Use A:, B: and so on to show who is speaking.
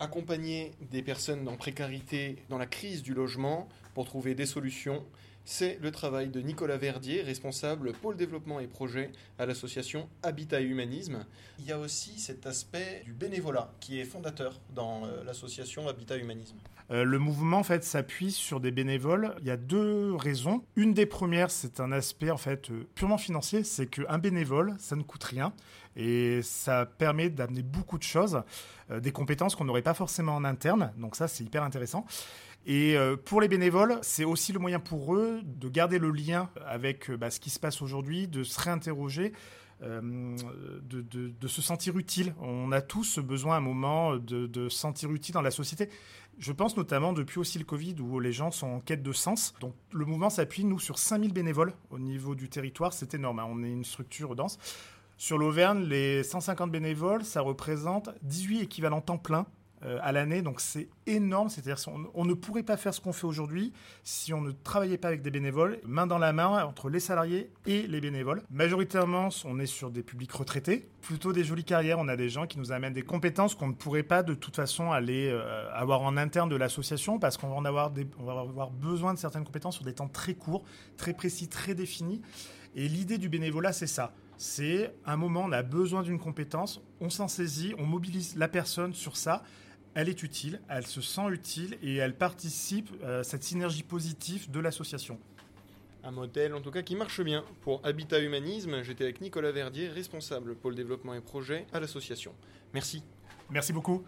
A: accompagner des personnes en précarité dans la crise du logement pour trouver des solutions. C'est le travail de Nicolas Verdier, responsable pôle développement et projet à l'association Habitat et Humanisme. Il y a aussi cet aspect du bénévolat qui est fondateur dans euh, l'association Habitat et Humanisme.
B: Euh, le mouvement en fait s'appuie sur des bénévoles. Il y a deux raisons. Une des premières, c'est un aspect en fait euh, purement financier, c'est qu'un bénévole, ça ne coûte rien et ça permet d'amener beaucoup de choses, des compétences qu'on n'aurait pas forcément en interne. Donc ça, c'est hyper intéressant. Et euh, pour les bénévoles, c'est aussi le moyen pour eux de garder le lien avec euh, bah, ce qui se passe aujourd'hui, de se réinterroger. Euh, de, se sentir utile. On a tous besoin à un moment de, se sentir utile dans la société. Je pense notamment depuis aussi le Covid où les gens sont en quête de sens. Donc le mouvement s'appuie, nous, sur 5000 bénévoles au niveau du territoire. C'est énorme. Hein. On est une structure dense. Sur l'Auvergne, les 150 bénévoles, ça représente 18 équivalents temps plein à l'année. Donc c'est énorme. C'est-à-dire qu'on on ne pourrait pas faire ce qu'on fait aujourd'hui si on ne travaillait pas avec des bénévoles, main dans la main entre les salariés et les bénévoles. Majoritairement, on est sur des publics retraités, plutôt des jolies carrières. On a des gens qui nous amènent des compétences qu'on ne pourrait pas de toute façon aller euh, avoir en interne de l'association parce qu'on va avoir va avoir besoin de certaines compétences sur des temps très courts, très précis, très définis. Et l'idée du bénévolat, c'est ça. C'est un moment, on a besoin d'une compétence, on s'en saisit, on mobilise la personne sur ça elle est utile, elle se sent utile et elle participe à cette synergie positive de l'association.
A: Un modèle en tout cas qui marche bien. Pour Habitat Humanisme, j'étais avec Nicolas Verdier, responsable pôle développement et projet à l'association. Merci.
B: Merci beaucoup.